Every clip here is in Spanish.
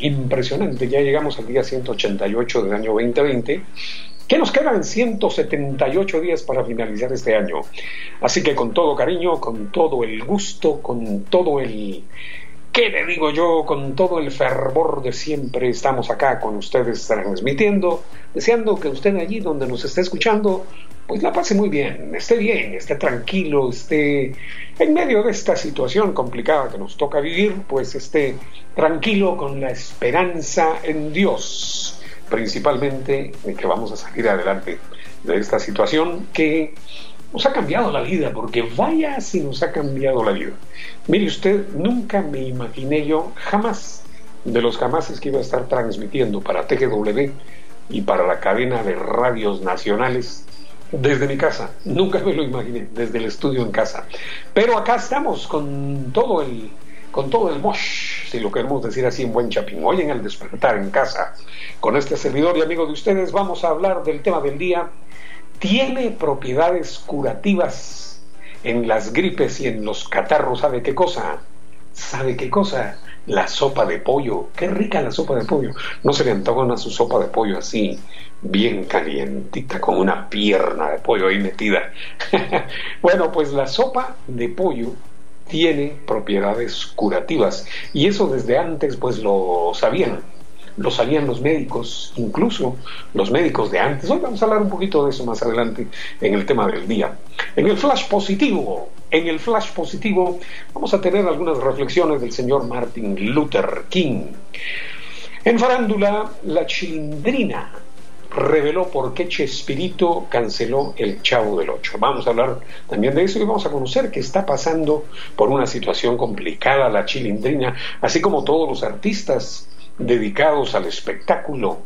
impresionante. Ya llegamos al día 188 del año 2020 que nos quedan 178 días para finalizar este año. Así que con todo cariño, con todo el gusto, con todo el... ¿Qué le digo yo? Con todo el fervor de siempre estamos acá con ustedes transmitiendo, deseando que usted allí donde nos esté escuchando, pues la pase muy bien, esté bien, esté tranquilo, esté en medio de esta situación complicada que nos toca vivir, pues esté tranquilo con la esperanza en Dios principalmente que vamos a salir adelante de esta situación que nos ha cambiado la vida, porque vaya si nos ha cambiado la vida. Mire usted, nunca me imaginé yo, jamás, de los jamases que iba a estar transmitiendo para TGW y para la cadena de radios nacionales desde mi casa. Nunca me lo imaginé, desde el estudio en casa. Pero acá estamos con todo el con todo el mosh, si lo queremos decir así en buen chapín. Hoy en el despertar en casa, con este servidor y amigo de ustedes, vamos a hablar del tema del día. ¿Tiene propiedades curativas en las gripes y en los catarros? ¿Sabe qué cosa? ¿Sabe qué cosa? La sopa de pollo. Qué rica la sopa de pollo. No se le antoja su sopa de pollo así, bien calientita, con una pierna de pollo ahí metida. bueno, pues la sopa de pollo tiene propiedades curativas y eso desde antes pues lo sabían lo sabían los médicos, incluso los médicos de antes. Hoy vamos a hablar un poquito de eso más adelante en el tema del día. En el flash positivo, en el flash positivo vamos a tener algunas reflexiones del señor Martin Luther King. En farándula, la chilindrina reveló por qué Chespirito canceló el Chavo del Ocho. Vamos a hablar también de eso y vamos a conocer que está pasando por una situación complicada la chilindrina, así como todos los artistas dedicados al espectáculo,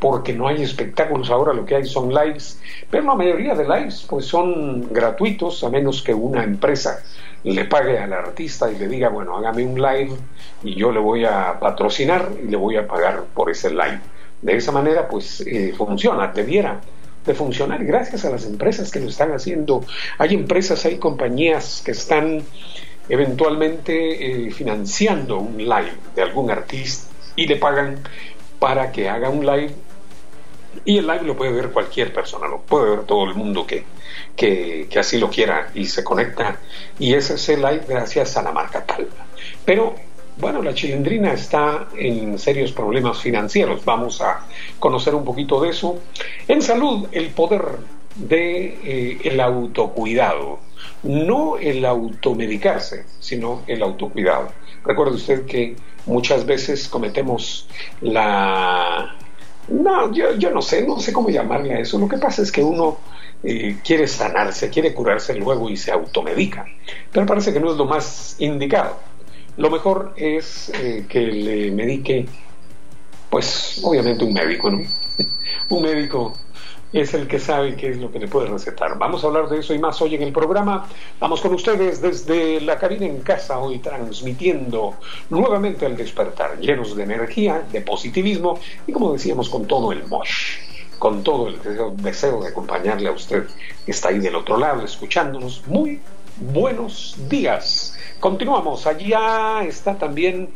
porque no hay espectáculos ahora, lo que hay son lives, pero la mayoría de lives pues son gratuitos, a menos que una empresa le pague al artista y le diga, bueno, hágame un live y yo le voy a patrocinar y le voy a pagar por ese live. De esa manera, pues eh, funciona, debiera de funcionar gracias a las empresas que lo están haciendo. Hay empresas, hay compañías que están eventualmente eh, financiando un live de algún artista y le pagan para que haga un live y el live lo puede ver cualquier persona, lo puede ver todo el mundo que, que, así lo quiera y se conecta y ese es el live gracias a la marca tal. Pero bueno, la chilindrina está en serios problemas financieros. Vamos a conocer un poquito de eso. En salud, el poder de eh, autocuidado, no el automedicarse, sino el autocuidado. Recuerde usted que muchas veces cometemos la no, yo, yo no sé, no sé cómo llamarle a eso. Lo que pasa es que uno eh, quiere sanarse, quiere curarse luego y se automedica. Pero parece que no es lo más indicado lo mejor es eh, que le medique, pues obviamente un médico, ¿no? un médico es el que sabe qué es lo que le puede recetar. Vamos a hablar de eso y más hoy en el programa. Vamos con ustedes desde la cabina en casa, hoy transmitiendo nuevamente el despertar, llenos de energía, de positivismo y como decíamos, con todo el mosh, con todo el deseo de acompañarle a usted que está ahí del otro lado, escuchándonos. Muy buenos días. Continuamos. Allá está también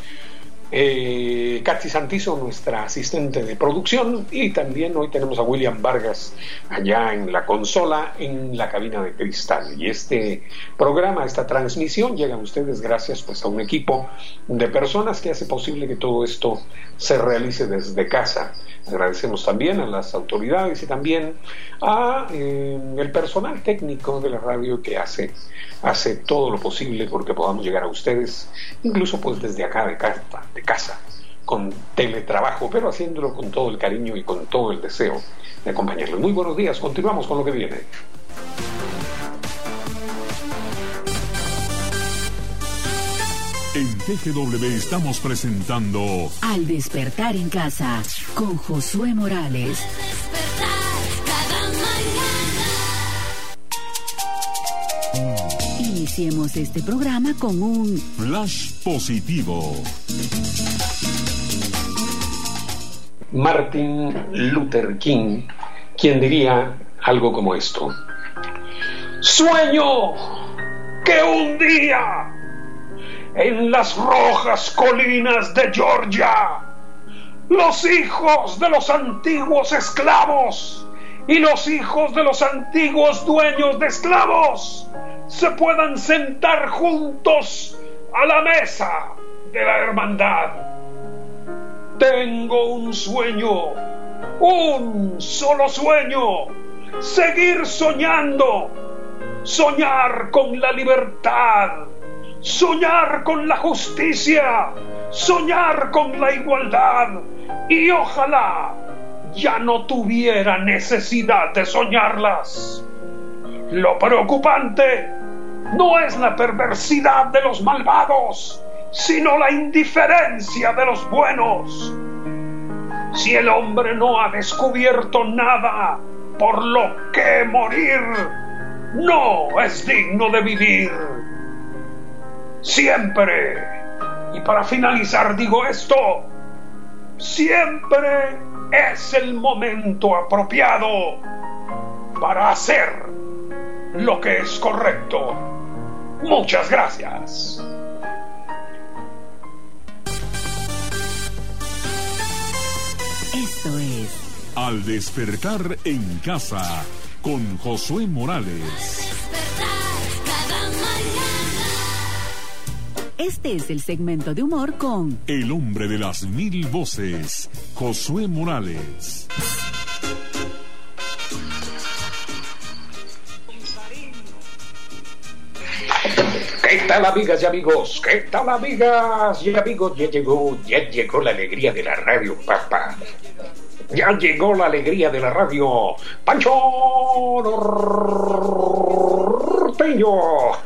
eh, Katy Santizo, nuestra asistente de producción, y también hoy tenemos a William Vargas allá en la consola, en la cabina de cristal. Y este programa, esta transmisión, llega a ustedes gracias pues, a un equipo de personas que hace posible que todo esto se realice desde casa. Agradecemos también a las autoridades y también a eh, el personal técnico de la radio que hace, hace todo lo posible porque podamos llegar a ustedes, incluso pues desde acá de casa, de casa, con teletrabajo, pero haciéndolo con todo el cariño y con todo el deseo de acompañarles. Muy buenos días, continuamos con lo que viene. En TGW estamos presentando Al despertar en casa con Josué Morales. Iniciemos este programa con un Flash Positivo. Martin Luther King, quien diría algo como esto. Sueño que un día en las rojas colinas de Georgia los hijos de los antiguos esclavos y los hijos de los antiguos dueños de esclavos se puedan sentar juntos a la mesa de la hermandad. Tengo un sueño, un solo sueño, seguir soñando, soñar con la libertad, soñar con la justicia, soñar con la igualdad y ojalá ya no tuviera necesidad de soñarlas. Lo preocupante no es la perversidad de los malvados, sino la indiferencia de los buenos. Si el hombre no ha descubierto nada por lo que morir, no es digno de vivir. Siempre, y para finalizar digo esto, siempre es el momento apropiado para hacer lo que es correcto. Muchas gracias. Esto es Al despertar en casa con Josué Morales. Este es el segmento de humor con El hombre de las mil voces, Josué Morales. ¿Qué tal amigas y amigos? ¿Qué tal amigas y amigos? Ya llegó, ya llegó la alegría de la radio, papá. Ya llegó la alegría de la radio. Pancho Norteño.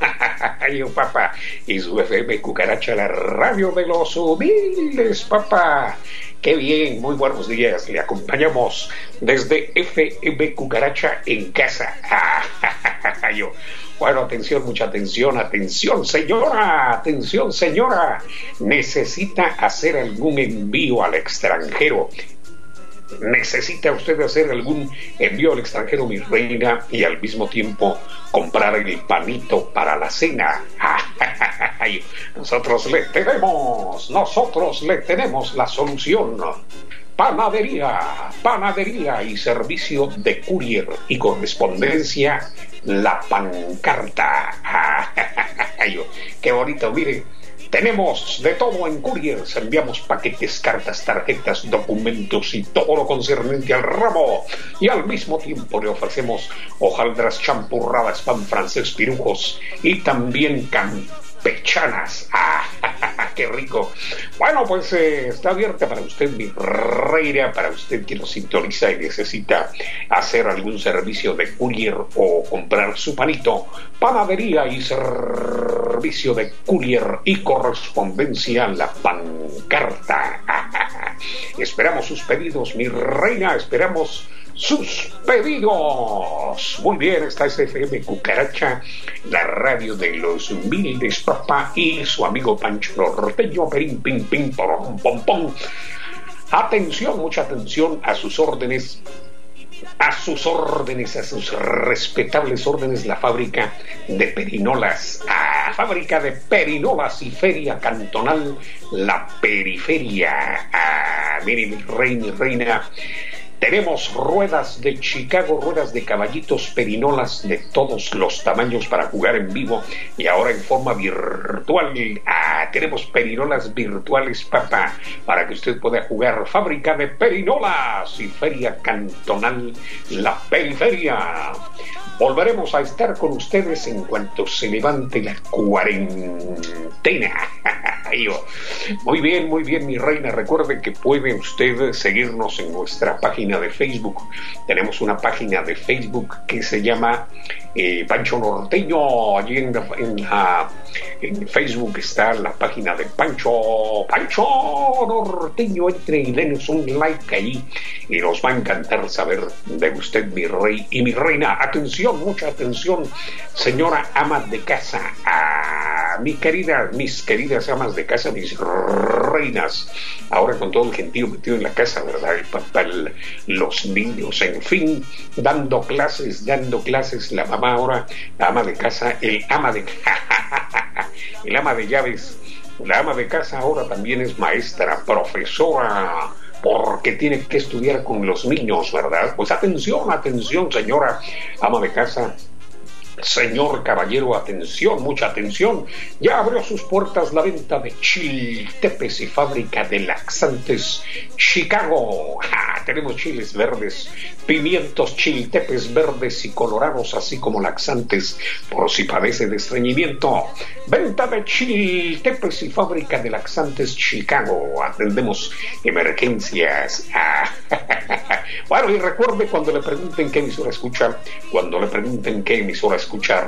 Ay, papá. Y su FM Cucaracha, la radio de los humildes, papá. Qué bien, muy buenos días. Le acompañamos desde FM Cucaracha en casa. Yo. Bueno, atención, mucha atención, atención, señora, atención, señora. Necesita hacer algún envío al extranjero. ¿Necesita usted hacer algún envío al extranjero, mi reina, y al mismo tiempo comprar el panito para la cena? nosotros le tenemos, nosotros le tenemos la solución. Panadería, panadería y servicio de courier y correspondencia, la pancarta. Qué bonito, miren tenemos de todo en Couriers. Enviamos paquetes, cartas, tarjetas, documentos y todo lo concerniente al ramo. Y al mismo tiempo le ofrecemos hojaldras champurradas, pan francés, pirujos y también campechanas. ¡Ah! ¡Qué rico! Bueno, pues eh, está abierta para usted, mi reina, para usted que nos sintoniza y necesita hacer algún servicio de courier o comprar su panito. Panadería y servicio de courier y correspondencia la pancarta. esperamos sus pedidos, mi reina, esperamos sus pedidos. Muy bien, está FM Cucaracha, la radio de los humildes, papá, y su amigo Pancho Norteño, perín, pim, pim, pom, pom, pom. Atención, mucha atención a sus órdenes a sus órdenes, a sus respetables órdenes, la fábrica de perinolas, a fábrica de perinolas y feria cantonal, la periferia. Ah, mire, mi rey, mi reina, tenemos ruedas de Chicago, ruedas de caballitos, perinolas de todos los tamaños para jugar en vivo y ahora en forma virtual. Ah, tenemos perinolas virtuales, papá, para que usted pueda jugar. Fábrica de perinolas y feria cantonal, la periferia. Volveremos a estar con ustedes en cuanto se levante la cuarentena. muy bien, muy bien, mi reina. Recuerde que puede usted seguirnos en nuestra página de Facebook. Tenemos una página de Facebook que se llama eh, Pancho Norteño. Allí en, en, Facebook está la página de Pancho, Pancho Norteño. Entre y denos un like ahí y nos va a encantar saber de usted, mi rey y mi reina. Atención, mucha atención, señora ama de casa. A mi querida, mis queridas amas de casa, mis reinas. Ahora con todo el gentío metido en la casa, ¿verdad? El papá, los niños, en fin, dando clases, dando clases. La mamá ahora, la ama de casa, el ama de... el ama de llaves. La ama de casa ahora también es maestra, profesora, porque tiene que estudiar con los niños, ¿verdad? Pues atención, atención, señora ama de casa, Señor caballero, atención, mucha atención. Ya abrió sus puertas la venta de chiltepes y fábrica de laxantes Chicago. Tenemos chiles verdes, pimientos, chiltepes verdes y colorados, así como laxantes por si padece de estreñimiento. Venta de chiltepes y fábrica de laxantes Chicago. Atendemos emergencias. bueno, y recuerde cuando le pregunten qué emisora escucha, cuando le pregunten qué emisora escucha,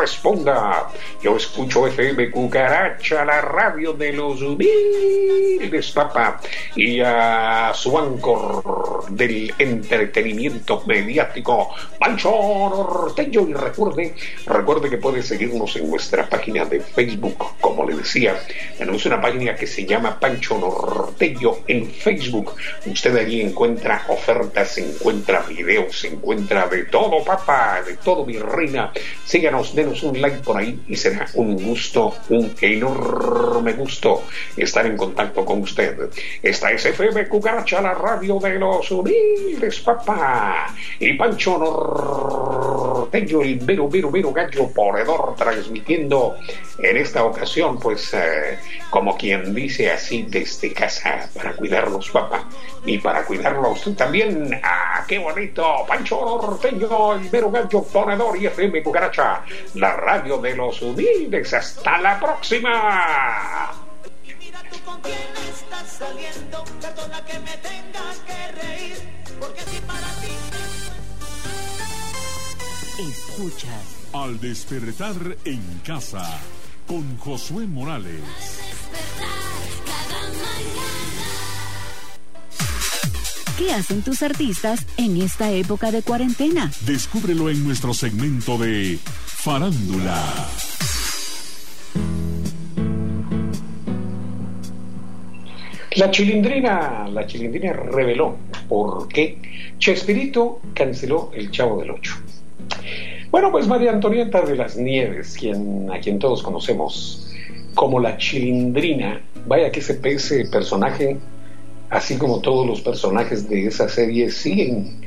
responda. Yo escucho FM Cucaracha, la radio de los humildes, papá, y a su ancor del entretenimiento mediático, Pancho Norteño. Y recuerde, recuerde que puede seguirnos en nuestra página de Facebook, como le decía. Tenemos una página que se llama Pancho Norteño en Facebook. Usted allí encuentra ofertas, encuentra videos, encuentra de todo, papá, de todo, mi reina. Síganos, denos un like por ahí y será un gusto, un enorme gusto estar en contacto con usted. Esta es FM Cucaracha, la radio de los humildes, papá. Y Pancho Norteño, el vero, vero, vero gallo ponedor, transmitiendo en esta ocasión, pues, eh, como quien dice así, desde casa, para cuidarnos, papá. Y para cuidarlo a usted también. ¡Ah, qué bonito! Pancho Norteño, el vero gallo ponedor y FM Cucaracha, la radio de los humildes. Hasta la próxima. Escuchas. Al despertar en casa con Josué Morales. ¿Qué hacen tus artistas en esta época de cuarentena? Descúbrelo en nuestro segmento de Farándula. La chilindrina, la chilindrina reveló por qué Chespirito canceló El Chavo del Ocho. Bueno, pues María Antonieta de las Nieves, quien, a quien todos conocemos como la chilindrina, vaya que ese, ese personaje así como todos los personajes de esa serie, siguen,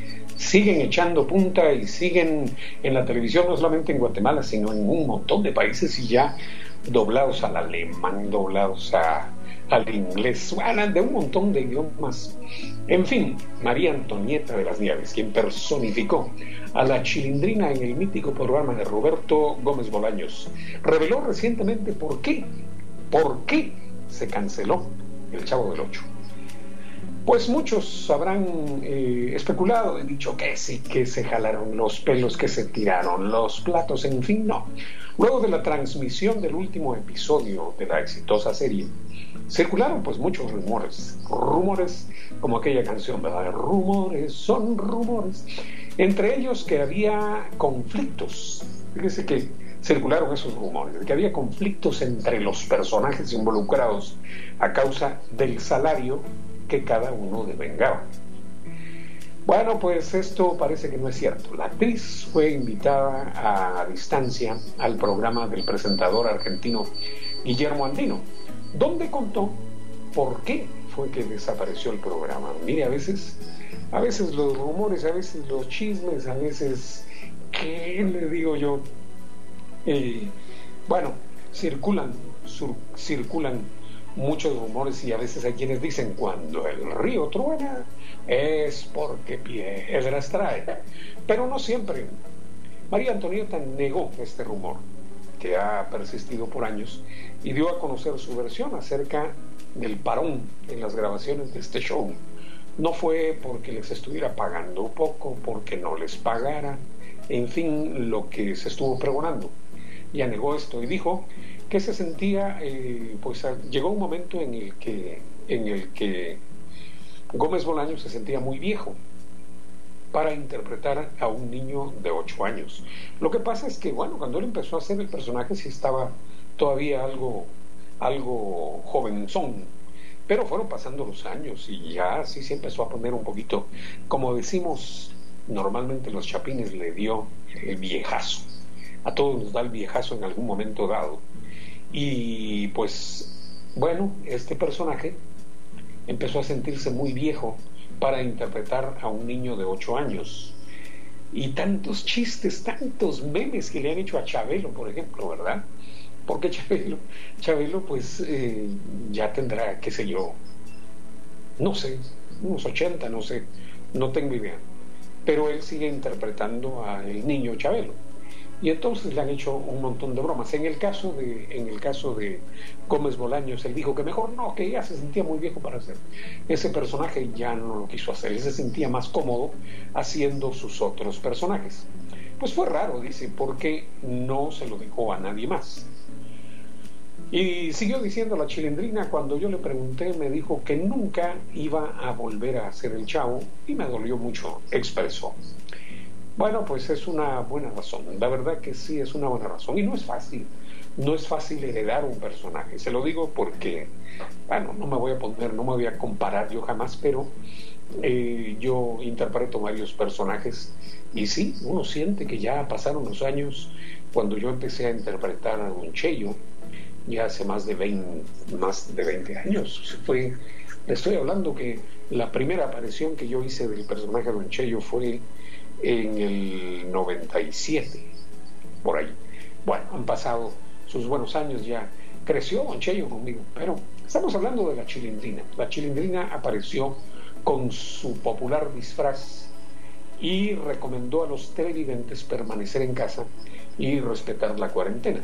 siguen echando punta y siguen en la televisión, no solamente en Guatemala, sino en un montón de países y ya doblados al alemán, doblados al inglés, de un montón de idiomas. En fin, María Antonieta de las Nieves, quien personificó a la chilindrina en el mítico programa de Roberto Gómez Bolaños, reveló recientemente por qué, por qué se canceló el Chavo del Ocho. Pues muchos habrán eh, especulado y dicho que sí, que se jalaron los pelos, que se tiraron los platos, en fin, no. Luego de la transmisión del último episodio de la exitosa serie, circularon pues muchos rumores, rumores como aquella canción, ¿verdad? Rumores, son rumores. Entre ellos que había conflictos. Fíjese que circularon esos rumores, que había conflictos entre los personajes involucrados a causa del salario que cada uno devengaba. Bueno, pues esto parece que no es cierto. La actriz fue invitada a distancia al programa del presentador argentino Guillermo Andino, donde contó por qué fue que desapareció el programa. Mire, a veces, a veces los rumores, a veces los chismes, a veces, ¿qué le digo yo? Eh, bueno, circulan, circulan muchos rumores y a veces hay quienes dicen cuando el río truena es porque piedras trae. Pero no siempre. María Antonieta negó este rumor que ha persistido por años y dio a conocer su versión acerca del parón en las grabaciones de este show. No fue porque les estuviera pagando poco, porque no les pagara, en fin, lo que se estuvo pregonando. Ya negó esto y dijo que se sentía, eh, pues llegó un momento en el que, en el que Gómez Bolaño se sentía muy viejo para interpretar a un niño de 8 años. Lo que pasa es que, bueno, cuando él empezó a hacer el personaje sí estaba todavía algo, algo jovenzón, pero fueron pasando los años y ya sí se empezó a poner un poquito, como decimos normalmente los chapines, le dio el viejazo. A todos nos da el viejazo en algún momento dado. Y pues, bueno, este personaje empezó a sentirse muy viejo para interpretar a un niño de 8 años. Y tantos chistes, tantos memes que le han hecho a Chabelo, por ejemplo, ¿verdad? Porque Chabelo, Chabelo pues eh, ya tendrá, qué sé yo, no sé, unos 80, no sé, no tengo idea. Pero él sigue interpretando al niño Chabelo y entonces le han hecho un montón de bromas. En el caso de, en el caso de Gómez Bolaños, él dijo que mejor no, que ya se sentía muy viejo para hacer ese personaje, ya no lo quiso hacer, él se sentía más cómodo haciendo sus otros personajes. Pues fue raro, dice, porque no se lo dijo a nadie más. Y siguió diciendo la chilindrina, cuando yo le pregunté, me dijo que nunca iba a volver a hacer el chavo y me dolió mucho, expresó. Bueno, pues es una buena razón. La verdad que sí es una buena razón. Y no es fácil. No es fácil heredar un personaje. Se lo digo porque, bueno, no me voy a poner, no me voy a comparar yo jamás, pero eh, yo interpreto varios personajes y sí, uno siente que ya pasaron los años cuando yo empecé a interpretar a un Cheyo, ya hace más de 20, más de 20 años. Fue, le estoy hablando que la primera aparición que yo hice del personaje de Don Cheyo fue en el 97, por ahí. Bueno, han pasado sus buenos años ya. Creció Don Cheyo conmigo, pero estamos hablando de la chilindrina. La chilindrina apareció con su popular disfraz y recomendó a los televidentes permanecer en casa y respetar la cuarentena.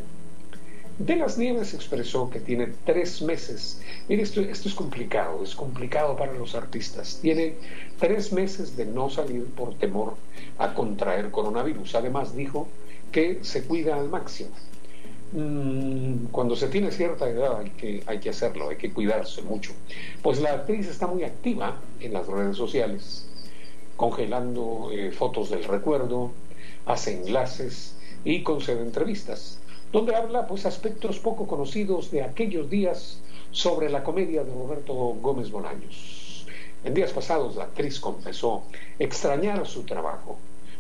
De las Nieves expresó que tiene tres meses. Mire, esto, esto es complicado, es complicado para los artistas. Tiene tres meses de no salir por temor a contraer coronavirus. Además dijo que se cuida al máximo. Mm, cuando se tiene cierta edad hay que, hay que hacerlo, hay que cuidarse mucho. Pues la actriz está muy activa en las redes sociales, congelando eh, fotos del recuerdo, hace enlaces y concede entrevistas donde habla pues aspectos poco conocidos de aquellos días sobre la comedia de Roberto Gómez Bolaños. En días pasados la actriz confesó extrañar su trabajo,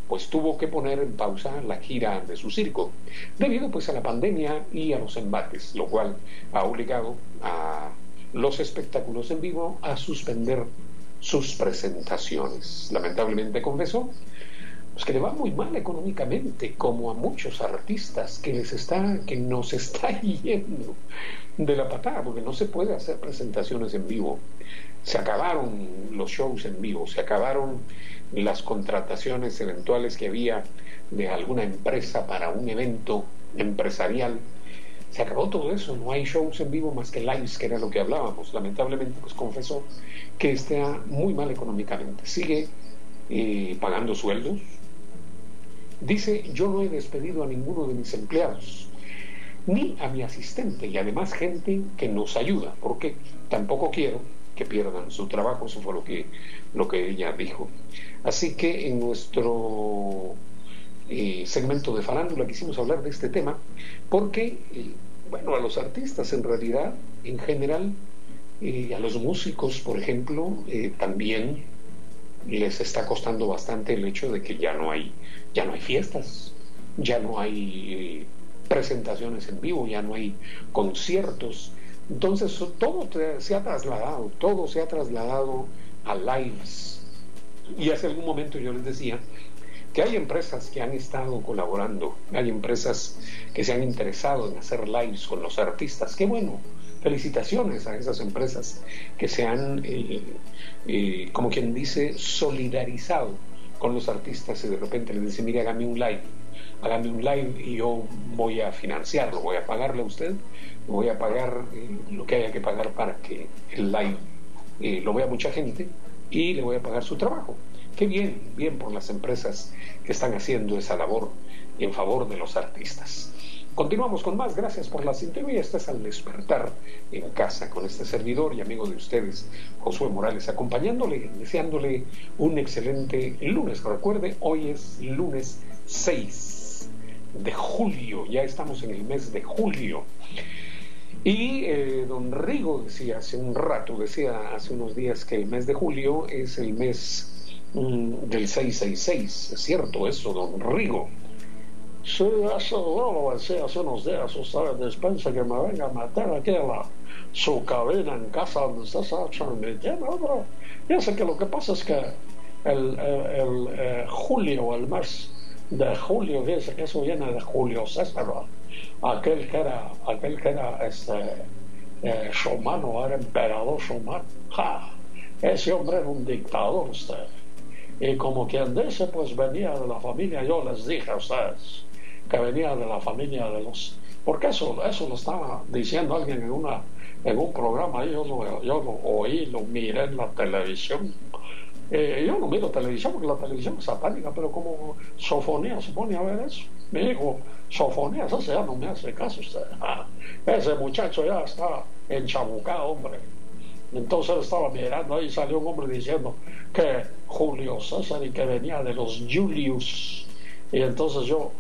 pues tuvo que poner en pausa la gira de su circo, debido pues a la pandemia y a los embates, lo cual ha obligado a los espectáculos en vivo a suspender sus presentaciones. Lamentablemente confesó pues, que le va muy mal económicamente, como a muchos artistas que les está, que nos está yendo de la patada, porque no se puede hacer presentaciones en vivo. Se acabaron los shows en vivo, se acabaron las contrataciones eventuales que había de alguna empresa para un evento empresarial. Se acabó todo eso, no hay shows en vivo más que lives, que era lo que hablábamos. Lamentablemente, pues confesó que está muy mal económicamente. Sigue eh, pagando sueldos, Dice, yo no he despedido a ninguno de mis empleados, ni a mi asistente y además gente que nos ayuda, porque tampoco quiero que pierdan su trabajo, eso fue lo que, lo que ella dijo. Así que en nuestro eh, segmento de farándula quisimos hablar de este tema, porque, eh, bueno, a los artistas en realidad, en general, eh, a los músicos, por ejemplo, también les está costando bastante el hecho de que ya no hay, ya no hay fiestas, ya no hay eh, presentaciones en vivo, ya no hay conciertos. Entonces todo se ha trasladado, todo se ha trasladado a lives. Y hace algún momento yo les decía que hay empresas que han estado colaborando, hay empresas que se han interesado en hacer lives con los artistas. Qué bueno, felicitaciones a esas empresas que se han, eh, eh, como quien dice, solidarizado con los artistas y de repente les dice, mire, hágame un live, hágame un live y yo voy a financiarlo, voy a pagarle a usted, voy a pagar eh, lo que haya que pagar para que el live lo vea mucha gente y le voy a pagar su trabajo. Qué bien, bien por las empresas que están haciendo esa labor en favor de los artistas. Continuamos con más. Gracias por la sintonía. Estás al despertar en casa con este servidor y amigo de ustedes, Josué Morales, acompañándole, deseándole un excelente lunes. Recuerde, hoy es lunes 6 de julio. Ya estamos en el mes de julio. Y eh, don Rigo decía hace un rato, decía hace unos días que el mes de julio es el mes mm, del 666. Es cierto eso, don Rigo. Sí, eso lo decía hace unos días, usted despensa que me venga a matar aquí a la su cabina en casa donde está transmitiendo. Ya sé que lo que pasa es que el, el, eh, julio, el mes de julio, dice que eso viene de Julio César, aquel que era, aquel que era este, eh, era emperador Shomano. Ese hombre era un dictador usted. Y como quien dice, pues venía de la familia, yo les dije a ustedes que venía de la familia de los... Porque eso, eso lo estaba diciendo alguien en, una, en un programa, yo lo, yo lo oí, lo miré en la televisión eh, yo no miro televisión porque la televisión es satánica, pero como Sofonía se pone a ver eso. Me dijo, Sofonía, eso ya no me hace caso usted. Ese muchacho ya está enchabucado, hombre. Entonces estaba mirando ahí salió un hombre diciendo que Julio César y que venía de los Julius. Y entonces yo,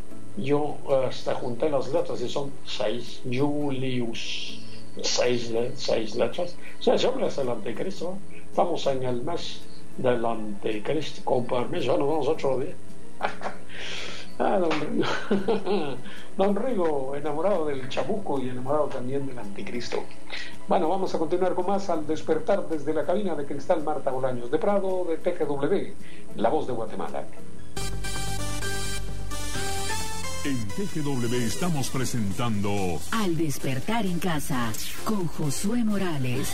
yo este, junté las letras y son seis Julius. Seis, seis letras. O sea, ese hombre es el anticristo. Estamos en el mes del anticristo. Con permiso, nos vemos otro día. ah, don Rigo. don Rigo, enamorado del chabuco y enamorado también del anticristo. Bueno, vamos a continuar con más al despertar desde la cabina de cristal Marta Bolaños de Prado de TGW, la voz de Guatemala. En TGW estamos presentando Al despertar en casa con Josué Morales.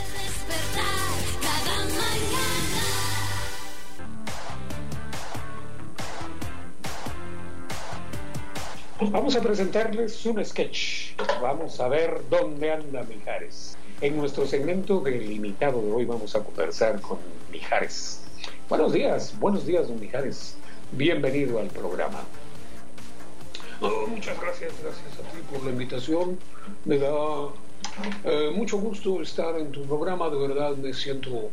Vamos a presentarles un sketch. Vamos a ver dónde anda Mijares. En nuestro segmento delimitado de hoy vamos a conversar con Mijares. Buenos días, buenos días, don Mijares. Bienvenido al programa. Muchas gracias, gracias a ti por la invitación. Me da eh, mucho gusto estar en tu programa. De verdad me siento,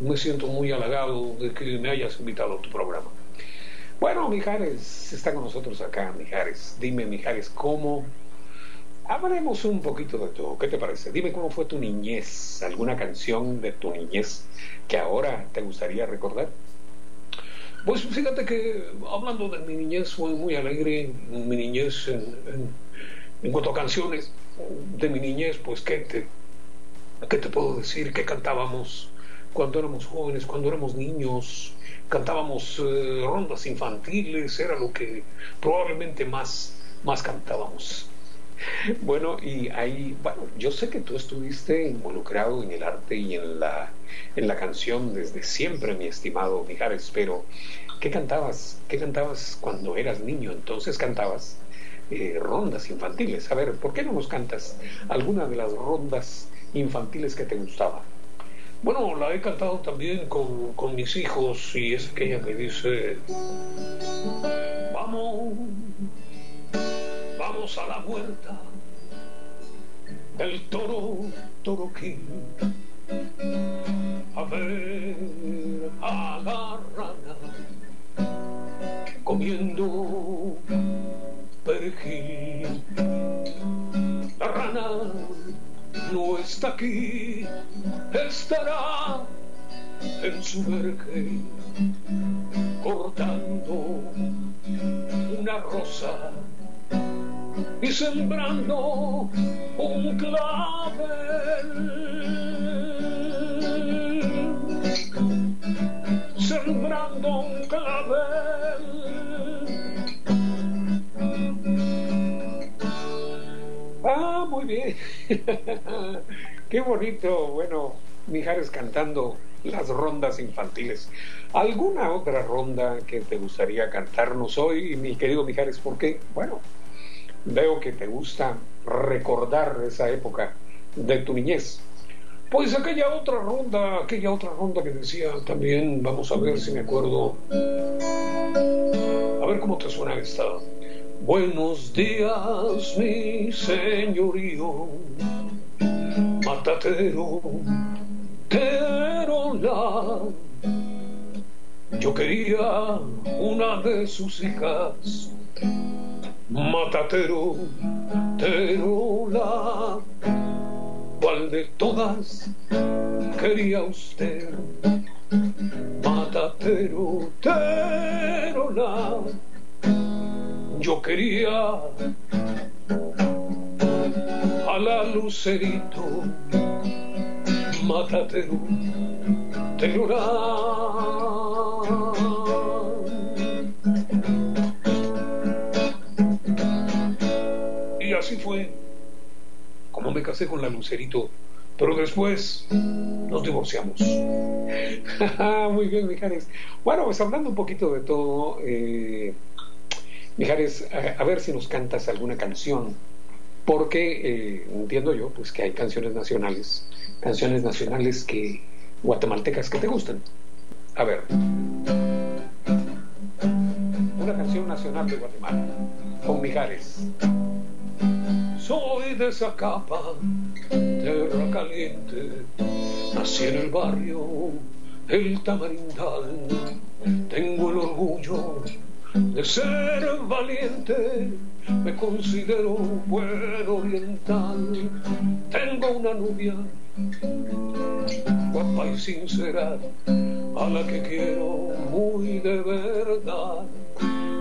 me siento muy halagado de que me hayas invitado a tu programa. Bueno, Mijares está con nosotros acá, Mijares. Dime, Mijares, ¿cómo? Hablaremos un poquito de todo. ¿Qué te parece? Dime cómo fue tu niñez, alguna canción de tu niñez que ahora te gustaría recordar. Pues fíjate que hablando de mi niñez fue muy alegre, mi niñez en, cuanto a canciones de mi niñez, pues ¿qué te, qué te puedo decir? ¿Qué cantábamos cuando éramos jóvenes, cuando éramos niños? cantábamos eh, rondas infantiles, era lo que probablemente más, más cantábamos. Bueno, y ahí, bueno, yo sé que tú estuviste involucrado en el arte y en la, en la canción desde siempre, mi estimado Mijares, pero ¿qué cantabas? ¿Qué cantabas cuando eras niño? Entonces cantabas eh, rondas infantiles. A ver, ¿por qué no nos cantas alguna de las rondas infantiles que te gustaba? Bueno, la he cantado también con, con mis hijos y es aquella que dice, vamos, vamos a la vuelta del toro, toroquín, a ver a la rana comiendo perejil. La rana no está aquí, estará en su verge cortando una rosa y sembrando un clavel. Sembrando un clavel Ah, muy bien. Qué bonito. Bueno, Mijares cantando las rondas infantiles. ¿Alguna otra ronda que te gustaría cantarnos hoy, mi querido Mijares? Porque, bueno, veo que te gusta recordar esa época de tu niñez. Pues aquella otra ronda, aquella otra ronda que decía también, vamos a ver si me acuerdo. A ver cómo te suena esta. Buenos días, mi señorío, matatero, terola. Yo quería una de sus hijas, matatero, terola. ¿Cuál de todas quería usted? Matatero, terola yo quería a la lucerito Mátate de así fue como me casé con la Lucerito, pero después nos divorciamos. Muy bien, Mijares. Bueno, pues hablando un poquito de todo, eh, Mijares, a, ver si nos cantas alguna canción, porque eh, entiendo yo pues que hay canciones nacionales, canciones nacionales que guatemaltecas que te gustan. A ver, una canción nacional de Guatemala, con Mijares. Soy de esa capa, tierra caliente, nací en el barrio, el tamarindal, tengo el orgullo de ser valiente, me considero buen oriental. Tengo una novia guapa y sincera, a la que quiero muy de verdad.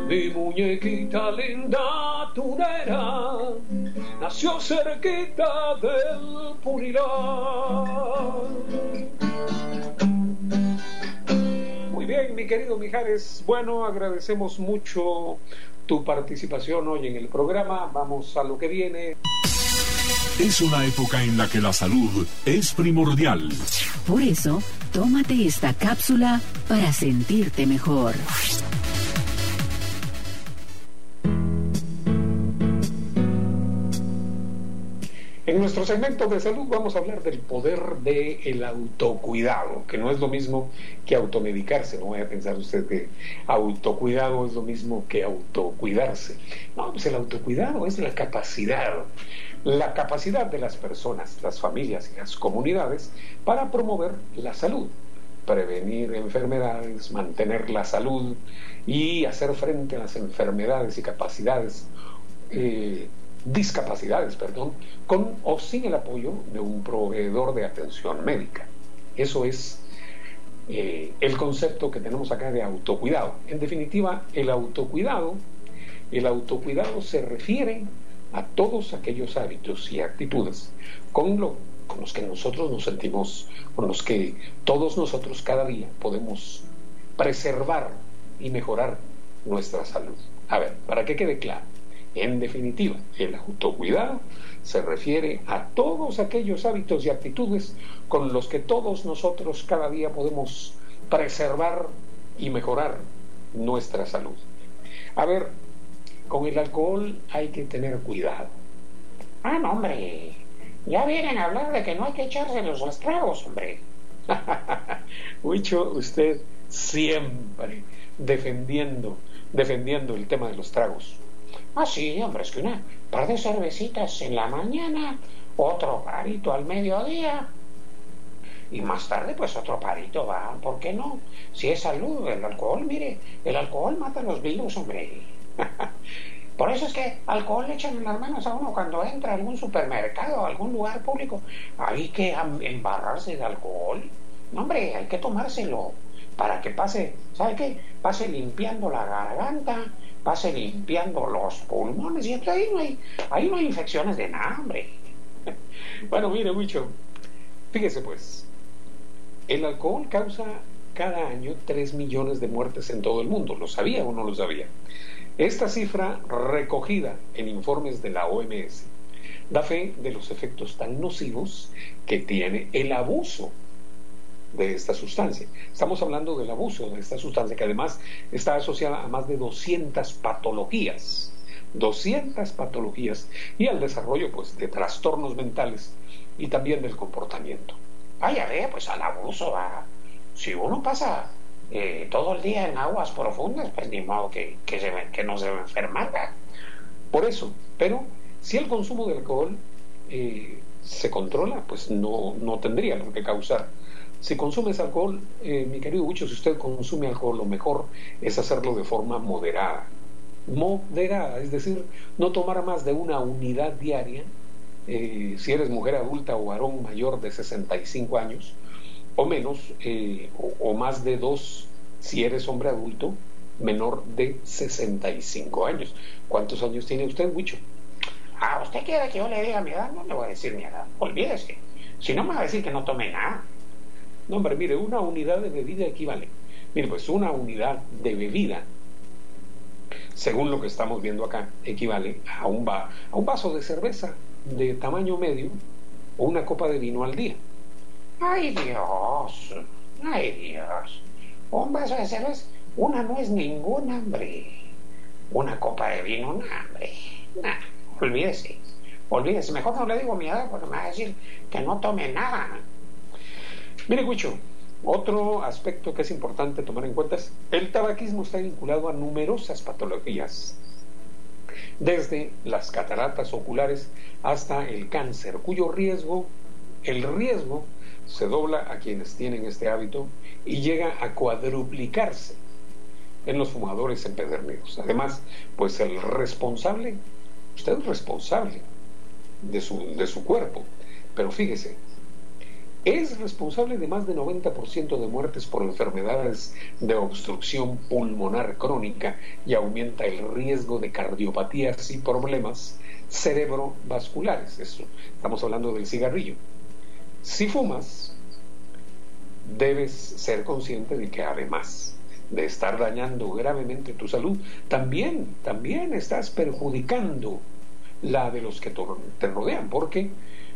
Mi muñequita linda tunera nació cerquita del Punilar bien, mi querido Mijares. Bueno, agradecemos mucho tu participación hoy en el programa. Vamos a lo que viene. Es una época en la que la salud es primordial. Por eso, tómate esta cápsula para sentirte mejor. En nuestro segmento de salud vamos a hablar del poder del autocuidado, que no es lo mismo que automedicarse. No vaya a pensar usted que autocuidado es lo mismo que autocuidarse. No, pues el autocuidado es la capacidad, la capacidad de las personas, las familias y las comunidades para promover la salud, prevenir enfermedades, mantener la salud y hacer frente a las enfermedades y capacidades. Eh, discapacidades, perdón, con o sin el apoyo de un proveedor de atención médica. Eso es eh, el concepto que tenemos acá de autocuidado. En definitiva, el autocuidado, el autocuidado se refiere a todos aquellos hábitos y actitudes con, lo, con los que nosotros nos sentimos, con los que todos nosotros cada día podemos preservar y mejorar nuestra salud. A ver, para que quede claro, en definitiva, el autocuidado se refiere a todos aquellos hábitos y actitudes con los que todos nosotros cada día podemos preservar y mejorar nuestra salud. A ver, con el alcohol hay que tener cuidado. Ah, no, hombre. Ya vienen a hablar de que no hay que echarse los tragos, hombre. Huicho, usted siempre defendiendo, defendiendo el tema de los tragos. Ah, sí, hombre, es que una par de cervecitas en la mañana, otro parito al mediodía. Y más tarde, pues otro parito va, ¿por qué no? Si es salud, el alcohol, mire, el alcohol mata los virus, hombre. Por eso es que alcohol le echan en las manos a uno cuando entra a algún supermercado, a algún lugar público. Hay que embarrarse de alcohol. No, hombre, hay que tomárselo para que pase, ¿sabe qué? Pase limpiando la garganta, pase limpiando los pulmones y ahí no hay, ahí no hay infecciones de nada, bueno, mire, mucho fíjese pues, el alcohol causa cada año 3 millones de muertes en todo el mundo. ¿Lo sabía o no lo sabía? Esta cifra, recogida en informes de la OMS, da fe de los efectos tan nocivos que tiene el abuso de esta sustancia. Estamos hablando del abuso de esta sustancia que además está asociada a más de 200 patologías. 200 patologías y al desarrollo pues de trastornos mentales y también del comportamiento. Ah, ya ve, pues al abuso, si uno pasa eh, todo el día en aguas profundas, pues ni modo que, que no se va a enfermar. Por eso, pero si el consumo de alcohol eh, se controla, pues no, no tendría por qué causar si consumes alcohol, eh, mi querido Huicho, si usted consume alcohol, lo mejor es hacerlo de forma moderada. Moderada, es decir, no tomar más de una unidad diaria, eh, si eres mujer adulta o varón mayor de 65 años, o menos, eh, o, más de dos si eres hombre adulto menor de 65 años. ¿Cuántos años tiene usted, Huicho? Ah, ¿usted quiere que yo le diga mi edad? No le voy a decir mi edad, olvídese. Si no me va a decir que no tome nada. No, hombre, mire, una unidad de bebida equivale. Mire, pues una unidad de bebida, según lo que estamos viendo acá, equivale a un, a un vaso de cerveza de tamaño medio o una copa de vino al día. Ay Dios, ay Dios. Un vaso de cerveza, una no es ningún hambre. Una copa de vino, un hambre. Nah, olvídese. Olvídese. Mejor no le digo mi edad porque me va a decir que no tome nada. Mire, Guicho, otro aspecto que es importante tomar en cuenta es el tabaquismo está vinculado a numerosas patologías, desde las cataratas oculares hasta el cáncer, cuyo riesgo, el riesgo se dobla a quienes tienen este hábito y llega a cuadruplicarse en los fumadores empedernidos. Además, pues el responsable, usted es responsable de su, de su cuerpo, pero fíjese, es responsable de más de 90% de muertes por enfermedades de obstrucción pulmonar crónica y aumenta el riesgo de cardiopatías y problemas cerebrovasculares. Estamos hablando del cigarrillo. Si fumas, debes ser consciente de que además de estar dañando gravemente tu salud, también, también estás perjudicando la de los que te rodean, porque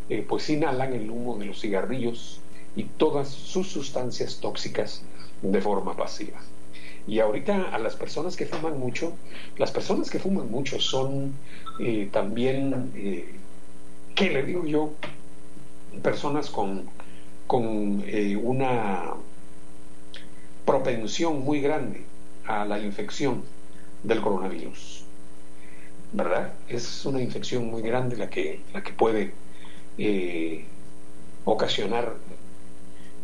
eh, pues inhalan el humo de los cigarrillos y todas sus sustancias tóxicas de forma pasiva. Y ahorita a las personas que fuman mucho, las personas que fuman mucho son eh, también, eh, ¿qué le digo yo? Personas con, con una propensión muy grande a la infección del coronavirus. ¿Verdad? Es una infección muy grande la que, la que puede eh, ocasionar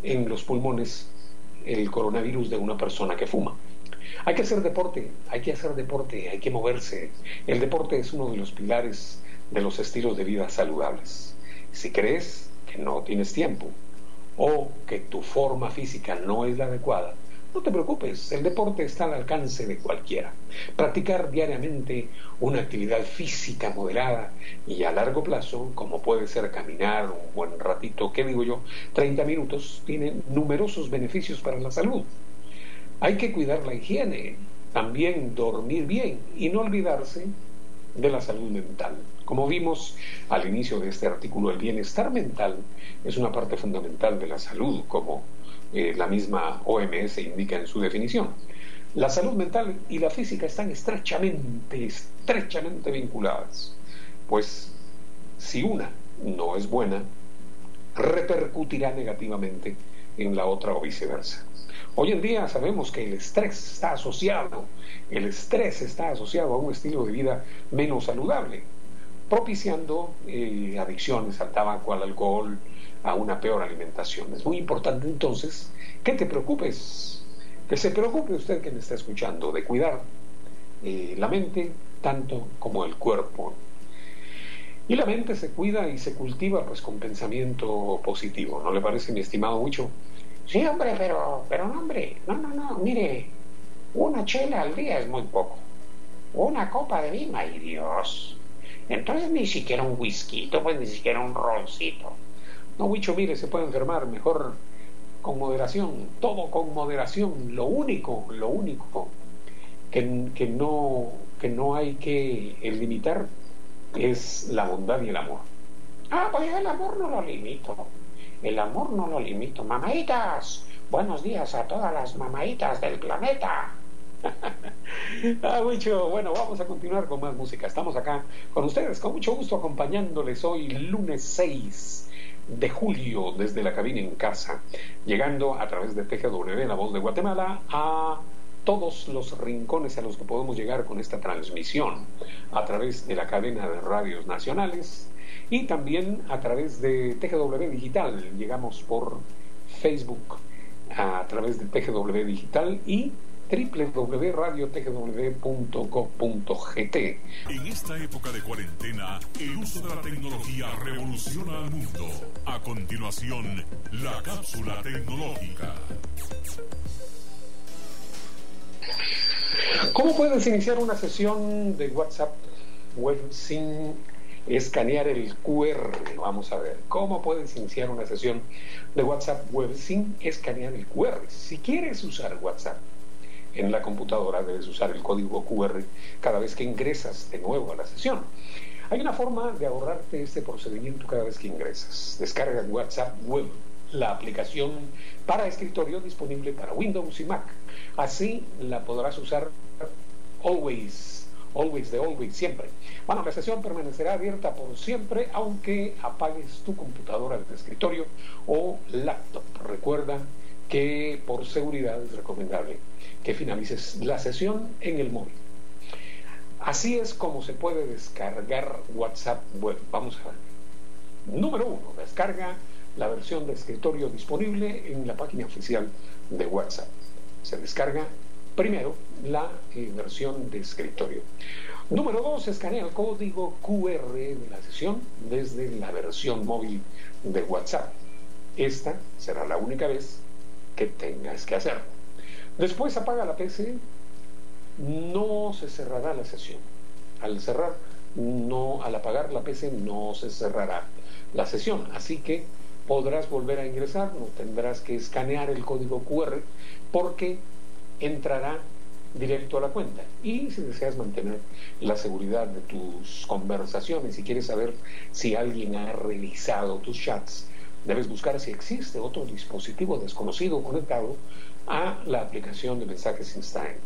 en los pulmones el coronavirus de una persona que fuma. Hay que hacer deporte, hay que hacer deporte, hay que moverse. El deporte es uno de los pilares de los estilos de vida saludables. Si crees que no tienes tiempo o que tu forma física no es la adecuada, no te preocupes, el deporte está al alcance de cualquiera. Practicar diariamente una actividad física moderada y a largo plazo, como puede ser caminar un buen ratito, ¿qué digo yo? 30 minutos, tiene numerosos beneficios para la salud. Hay que cuidar la higiene, también dormir bien y no olvidarse de la salud mental. Como vimos al inicio de este artículo, el bienestar mental es una parte fundamental de la salud, como eh, la misma OMS indica en su definición. La salud mental y la física están estrechamente, estrechamente vinculadas, pues si una no es buena, repercutirá negativamente en la otra o viceversa. Hoy en día sabemos que el estrés está asociado, el estrés está asociado a un estilo de vida menos saludable, propiciando eh, adicciones al tabaco, al alcohol, a una peor alimentación. Es muy importante entonces que te preocupes, que se preocupe usted que me está escuchando de cuidar eh, la mente tanto como el cuerpo. Y la mente se cuida y se cultiva pues con pensamiento positivo, ¿no le parece mi estimado mucho? Sí, hombre, pero, pero no, hombre, no, no, no, mire, una chela al día es muy poco. Una copa de vino, ay Dios. Entonces ni siquiera un whisky, pues ni siquiera un roncito. No, Wicho, mire, se puede enfermar mejor con moderación, todo con moderación. Lo único, lo único que, que, no, que no hay que limitar es la bondad y el amor. Ah, pues el amor no lo limito. El amor no lo limito. Mamaitas, buenos días a todas las mamaitas del planeta. ah. Bueno, vamos a continuar con más música. Estamos acá con ustedes, con mucho gusto acompañándoles hoy, lunes 6 de julio, desde la cabina en casa, llegando a través de TGW, la voz de Guatemala, a todos los rincones a los que podemos llegar con esta transmisión, a través de la cadena de radios nacionales y también a través de TGW Digital. Llegamos por Facebook a través de TGW Digital y www.radiotgw.co.gt. En esta época de cuarentena, el uso de la tecnología revoluciona al mundo. A continuación, la cápsula tecnológica. ¿Cómo puedes iniciar una sesión de WhatsApp web sin escanear el QR. Vamos a ver cómo puedes iniciar una sesión de WhatsApp web sin escanear el QR. Si quieres usar WhatsApp en la computadora, debes usar el código QR cada vez que ingresas de nuevo a la sesión. Hay una forma de ahorrarte este procedimiento cada vez que ingresas. Descarga WhatsApp Web, la aplicación para escritorio disponible para Windows y Mac. Así la podrás usar always, always de always, siempre. Bueno, la sesión permanecerá abierta por siempre, aunque apagues tu computadora de escritorio o laptop. Recuerda que por seguridad es recomendable que finalices la sesión en el móvil. Así es como se puede descargar WhatsApp Web. Vamos a ver. Número uno, descarga la versión de escritorio disponible en la página oficial de WhatsApp. Se descarga primero la eh, versión de escritorio. Número dos, escanea el código QR de la sesión desde la versión móvil de WhatsApp. Esta será la única vez que tengas que hacerlo. Después apaga la PC no se cerrará la sesión. Al cerrar, no, al apagar la PC no se cerrará la sesión. Así que podrás volver a ingresar, no tendrás que escanear el código QR porque entrará directo a la cuenta. Y si deseas mantener la seguridad de tus conversaciones, y quieres saber si alguien ha revisado tus chats, debes buscar si existe otro dispositivo desconocido conectado a la aplicación de mensajes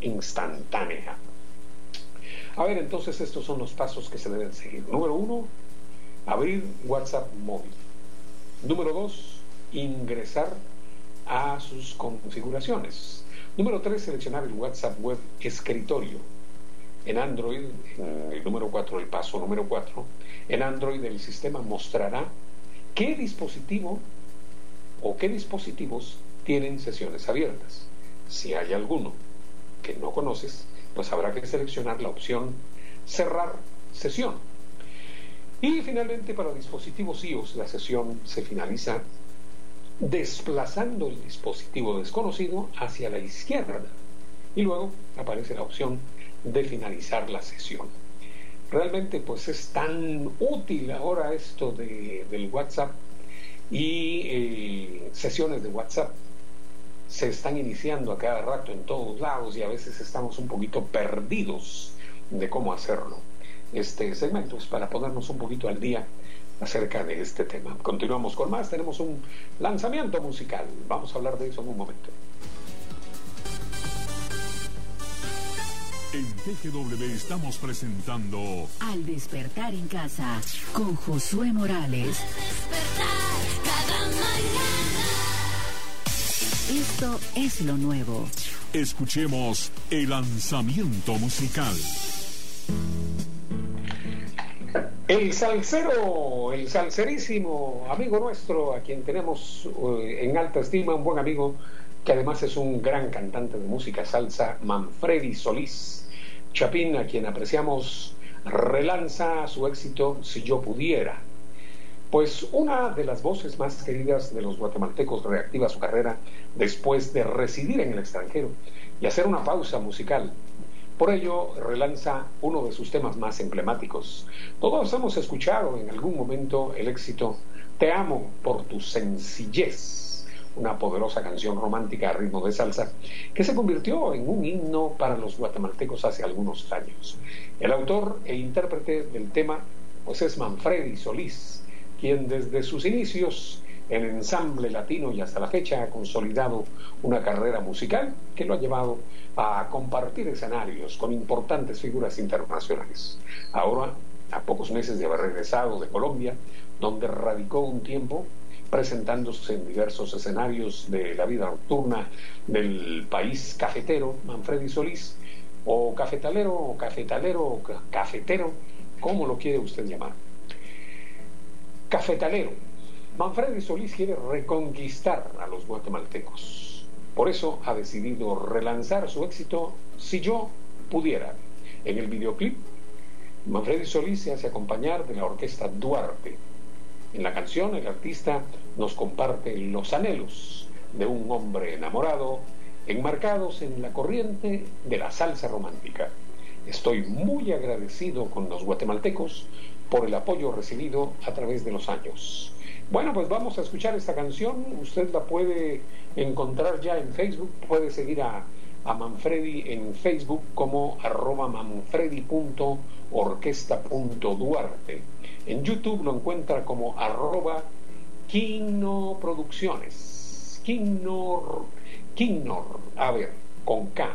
instantánea. A ver, entonces estos son los pasos que se deben seguir. Número uno, abrir WhatsApp móvil. Número dos, ingresar a sus configuraciones. Número tres, seleccionar el WhatsApp web escritorio. En Android, en el número cuatro, el paso número cuatro, en Android el sistema mostrará qué dispositivo o qué dispositivos tienen sesiones abiertas. Si hay alguno que no conoces, pues habrá que seleccionar la opción cerrar sesión. Y finalmente para dispositivos iOS la sesión se finaliza desplazando el dispositivo desconocido hacia la izquierda y luego aparece la opción de finalizar la sesión. Realmente pues es tan útil ahora esto de, del WhatsApp y eh, sesiones de WhatsApp se están iniciando a cada rato en todos lados y a veces estamos un poquito perdidos de cómo hacerlo. Este segmento es para ponernos un poquito al día acerca de este tema. Continuamos con más, tenemos un lanzamiento musical, vamos a hablar de eso en un momento. En TGW estamos presentando Al despertar en casa con Josué Morales. Esto es lo nuevo. Escuchemos el lanzamiento musical. El salsero, el salserísimo amigo nuestro, a quien tenemos eh, en alta estima, un buen amigo, que además es un gran cantante de música salsa, Manfredi Solís. Chapín, a quien apreciamos, relanza su éxito Si yo pudiera, pues una de las voces más queridas de los guatemaltecos reactiva su carrera después de residir en el extranjero y hacer una pausa musical. Por ello relanza uno de sus temas más emblemáticos. Todos hemos escuchado en algún momento el éxito Te amo por tu sencillez, una poderosa canción romántica a ritmo de salsa que se convirtió en un himno para los guatemaltecos hace algunos años. El autor e intérprete del tema pues es Manfredi Solís, quien desde sus inicios en ensamble latino y hasta la fecha ha consolidado una carrera musical que lo ha llevado a compartir escenarios con importantes figuras internacionales. Ahora, a pocos meses de haber regresado de Colombia, donde radicó un tiempo presentándose en diversos escenarios de la vida nocturna del país cafetero, Manfredi Solís, o cafetalero, o cafetalero, o cafetero, como lo quiere usted llamar cafetalero. Manfredi Solís quiere reconquistar a los guatemaltecos. Por eso ha decidido relanzar su éxito Si yo pudiera. En el videoclip, Manfredi Solís se hace acompañar de la orquesta Duarte. En la canción, el artista nos comparte los anhelos de un hombre enamorado enmarcados en la corriente de la salsa romántica. Estoy muy agradecido con los guatemaltecos por el apoyo recibido a través de los años. Bueno, pues vamos a escuchar esta canción. Usted la puede encontrar ya en Facebook. Puede seguir a, a Manfredi en Facebook como arroba manfredi.orquesta.duarte. En YouTube lo encuentra como arroba Quino Producciones. Quinor, Quinor, a ver, con K.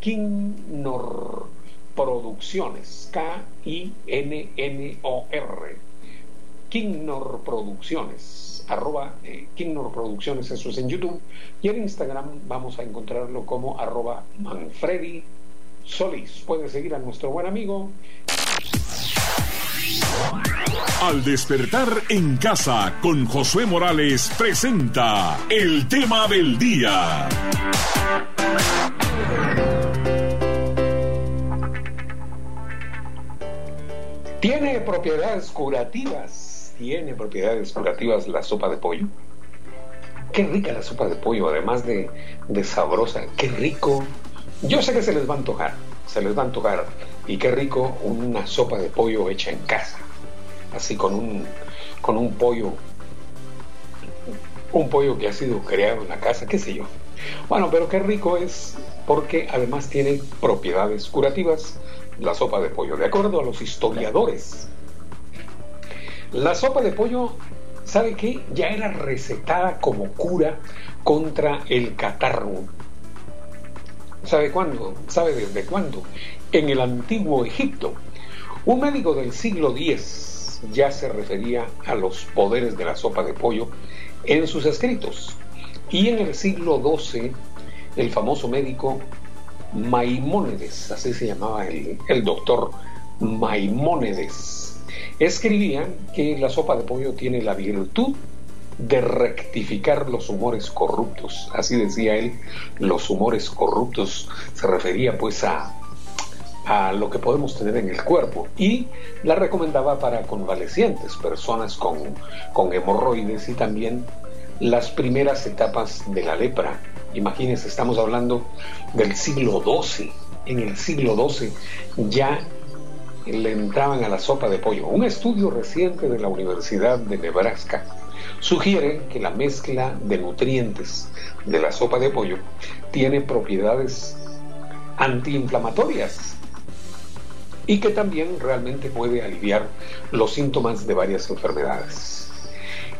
Quinor Producciones. K-I-N-N-O-R. Kinnor Producciones. Arroba eh, Producciones, eso es en YouTube. Y en Instagram vamos a encontrarlo como arroba Manfredi Solís. Puede seguir a nuestro buen amigo. Al despertar en casa con Josué Morales presenta el tema del día. Tiene propiedades curativas. Tiene propiedades curativas la sopa de pollo. Qué rica la sopa de pollo, además de, de sabrosa. Qué rico. Yo sé que se les va a antojar. Se les va a antojar. Y qué rico una sopa de pollo hecha en casa. Así con un, con un pollo. Un pollo que ha sido creado en la casa, qué sé yo. Bueno, pero qué rico es porque además tiene propiedades curativas la sopa de pollo. De acuerdo a los historiadores, la sopa de pollo, ¿sabe qué? Ya era recetada como cura contra el catarro. ¿Sabe cuándo? ¿Sabe desde cuándo? En el antiguo Egipto. Un médico del siglo X ya se refería a los poderes de la sopa de pollo en sus escritos. Y en el siglo XII, el famoso médico Maimónides, así se llamaba el, el doctor Maimónides, escribía que la sopa de pollo tiene la virtud de rectificar los humores corruptos. Así decía él, los humores corruptos se refería pues a, a lo que podemos tener en el cuerpo y la recomendaba para convalecientes, personas con, con hemorroides y también las primeras etapas de la lepra. Imagínense, estamos hablando del siglo XII. En el siglo XII ya le entraban a la sopa de pollo. Un estudio reciente de la Universidad de Nebraska sugiere que la mezcla de nutrientes de la sopa de pollo tiene propiedades antiinflamatorias y que también realmente puede aliviar los síntomas de varias enfermedades.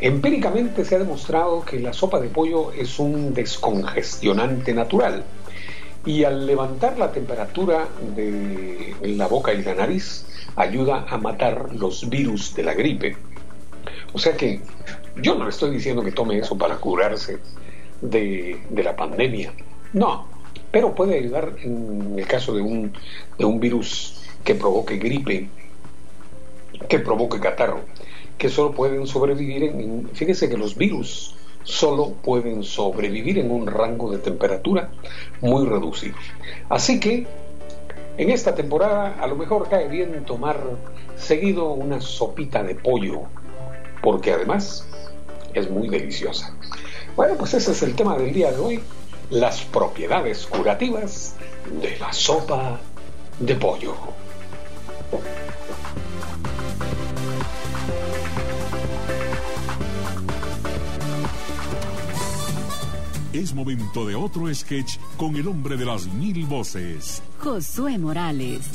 Empíricamente se ha demostrado que la sopa de pollo es un descongestionante natural y al levantar la temperatura de la boca y la nariz ayuda a matar los virus de la gripe. O sea que yo no le estoy diciendo que tome eso para curarse de, la pandemia, no, pero puede ayudar en el caso de un, virus que provoque gripe, que provoque catarro que solo pueden sobrevivir en, fíjese que los virus solo pueden sobrevivir en un rango de temperatura muy reducido. Así que en esta temporada a lo mejor cae bien tomar seguido una sopita de pollo, porque además es muy deliciosa. Bueno, pues ese es el tema del día de hoy, las propiedades curativas de la sopa de pollo. Es momento de otro sketch con el hombre de las mil voces. Josué Morales.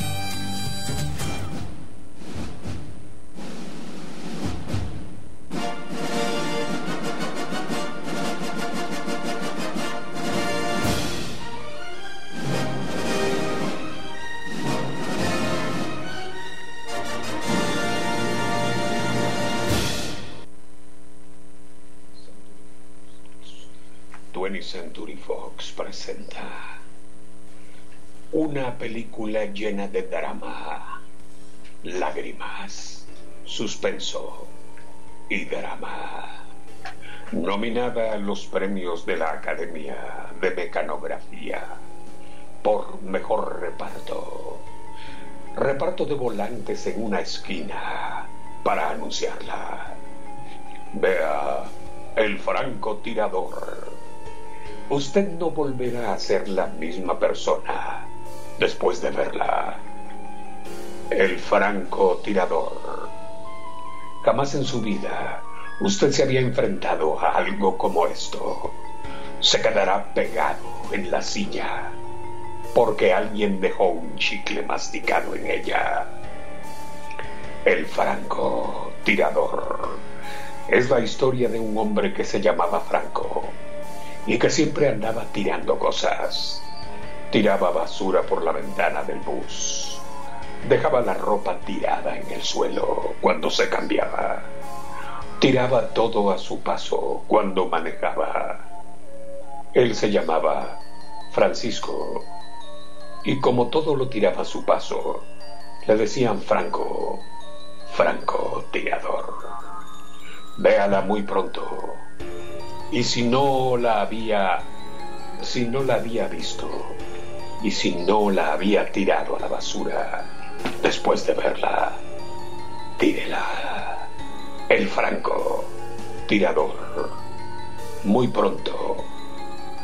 Película llena de drama, lágrimas, suspenso y drama. Nominada a los premios de la Academia de Mecanografía por mejor reparto. Reparto de volantes en una esquina para anunciarla. Vea El francotirador usted no volverá a ser la misma persona después de verla. El francotirador Jamás en su vida usted se había enfrentado a algo como esto. Se quedará pegado en la silla porque alguien dejó un chicle masticado en ella. El franco tirador es la historia de un hombre que se llamaba Franco y que siempre andaba tirando cosas. Tiraba basura por la ventana del bus. Dejaba la ropa tirada en el suelo cuando se cambiaba. Tiraba todo a su paso cuando manejaba. Él se llamaba Francisco y como todo lo tiraba a su paso, le decían Franco, Franco tirador. Véala muy pronto. Y si no la había, si no la había visto, y si no la había tirado a la basura, después de verla, tírela. El Franco, tirador. Muy pronto,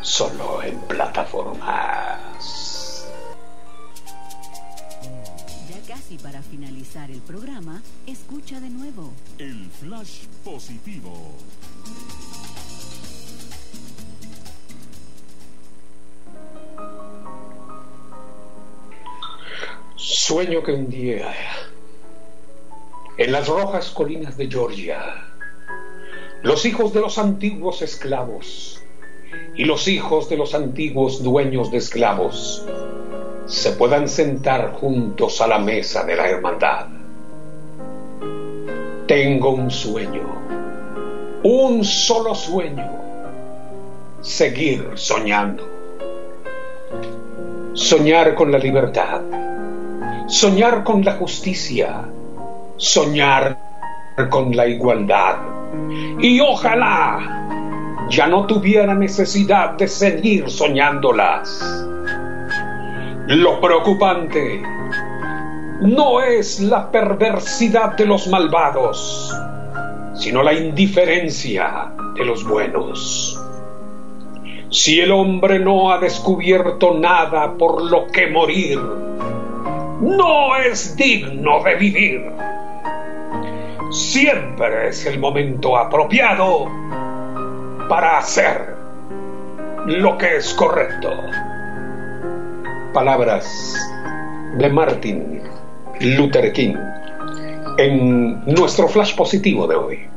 solo en plataformas. Ya casi para finalizar el programa, escucha de nuevo. El flash positivo. Sueño que un día, en las rojas colinas de Georgia, los hijos de los antiguos esclavos y los hijos de los antiguos dueños de esclavos se puedan sentar juntos a la mesa de la hermandad. Tengo un sueño, un solo sueño, seguir soñando. Soñar con la libertad, soñar con la justicia, soñar con la igualdad. Y ojalá ya no tuviera necesidad de seguir soñándolas. Lo preocupante no es la perversidad de los malvados, sino la indiferencia de los buenos. Si el hombre no ha descubierto nada por lo que morir, no es digno de vivir. Siempre es el momento apropiado para hacer lo que es correcto. Palabras de Martin Luther King en nuestro flash positivo de hoy.